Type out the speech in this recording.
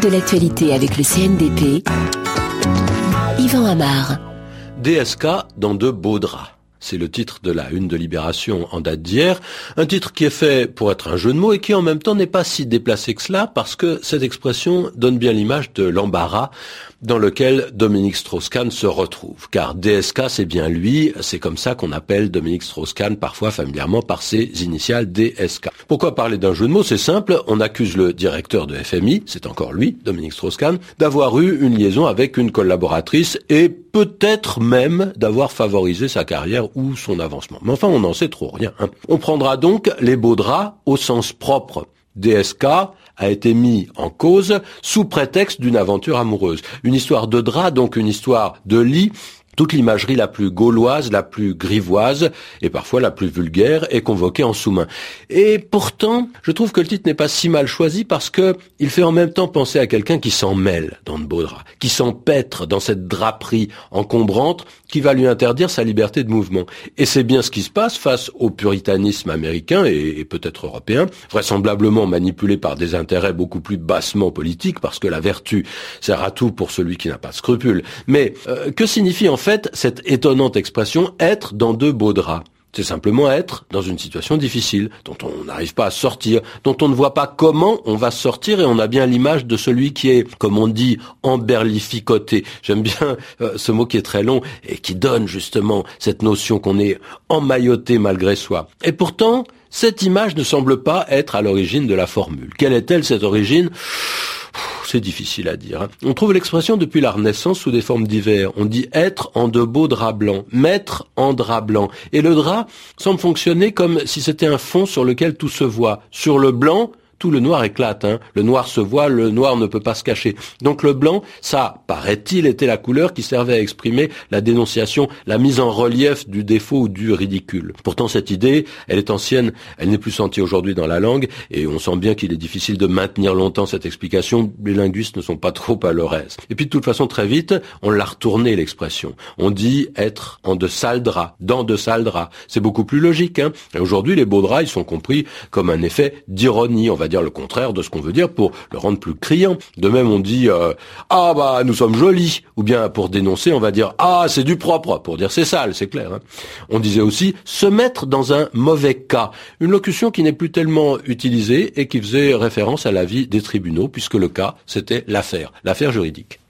de l'actualité avec le CNDP. Yvan Amar. DSK dans de beaux draps. C'est le titre de la une de Libération en date d'hier. Un titre qui est fait pour être un jeu de mots et qui en même temps n'est pas si déplacé que cela parce que cette expression donne bien l'image de l'embarras dans lequel Dominique Strauss-Kahn se retrouve. Car DSK, c'est bien lui, c'est comme ça qu'on appelle Dominique Strauss-Kahn, parfois familièrement par ses initiales DSK. Pourquoi parler d'un jeu de mots? C'est simple, on accuse le directeur de FMI, c'est encore lui, Dominique Strauss-Kahn, d'avoir eu une liaison avec une collaboratrice et peut-être même d'avoir favorisé sa carrière ou son avancement. Mais enfin, on n'en sait trop rien. Hein. On prendra donc les beaux draps au sens propre. DSK a été mis en cause sous prétexte d'une aventure amoureuse. Une histoire de drap, donc une histoire de lit, toute l'imagerie la plus gauloise, la plus grivoise et parfois la plus vulgaire est convoquée en sous-main. Et pourtant, je trouve que le titre n'est pas si mal choisi parce que il fait en même temps penser à quelqu'un qui s'en mêle dans de beaux draps, qui s'empêtre dans cette draperie encombrante qui va lui interdire sa liberté de mouvement. Et c'est bien ce qui se passe face au puritanisme américain et, peut-être européen, vraisemblablement manipulé par des intérêts beaucoup plus bassement politiques parce que la vertu sert à tout pour celui qui n'a pas de scrupules. Mais euh, que signifie en fait cette étonnante expression être dans de beaux draps. C'est simplement être dans une situation difficile, dont on n'arrive pas à sortir, dont on ne voit pas comment on va sortir, et on a bien l'image de celui qui est, comme on dit, emberlificoté. J'aime bien euh, ce mot qui est très long et qui donne justement cette notion qu'on est emmailloté malgré soi. Et pourtant, cette image ne semble pas être à l'origine de la formule. Quelle est-elle cette origine? C'est difficile à dire. Hein. On trouve l'expression depuis la Renaissance sous des formes diverses. On dit être en de beaux draps blancs, mettre en drap blanc. Et le drap semble fonctionner comme si c'était un fond sur lequel tout se voit. Sur le blanc, tout le noir éclate. Hein. Le noir se voit, le noir ne peut pas se cacher. Donc le blanc, ça, paraît-il, était la couleur qui servait à exprimer la dénonciation, la mise en relief du défaut ou du ridicule. Pourtant, cette idée, elle est ancienne, elle n'est plus sentie aujourd'hui dans la langue, et on sent bien qu'il est difficile de maintenir longtemps cette explication. Les linguistes ne sont pas trop à leur aise. Et puis de toute façon, très vite, on l'a retourné l'expression. On dit être en de sales draps, dans de sales draps. C'est beaucoup plus logique. Hein. Et aujourd'hui, les beaux draps, ils sont compris comme un effet d'ironie, on va dire le contraire de ce qu'on veut dire pour le rendre plus criant. De même, on dit euh, ah bah nous sommes jolis, ou bien pour dénoncer, on va dire ah c'est du propre, pour dire c'est sale, c'est clair. Hein. On disait aussi se mettre dans un mauvais cas, une locution qui n'est plus tellement utilisée et qui faisait référence à la vie des tribunaux, puisque le cas c'était l'affaire, l'affaire juridique.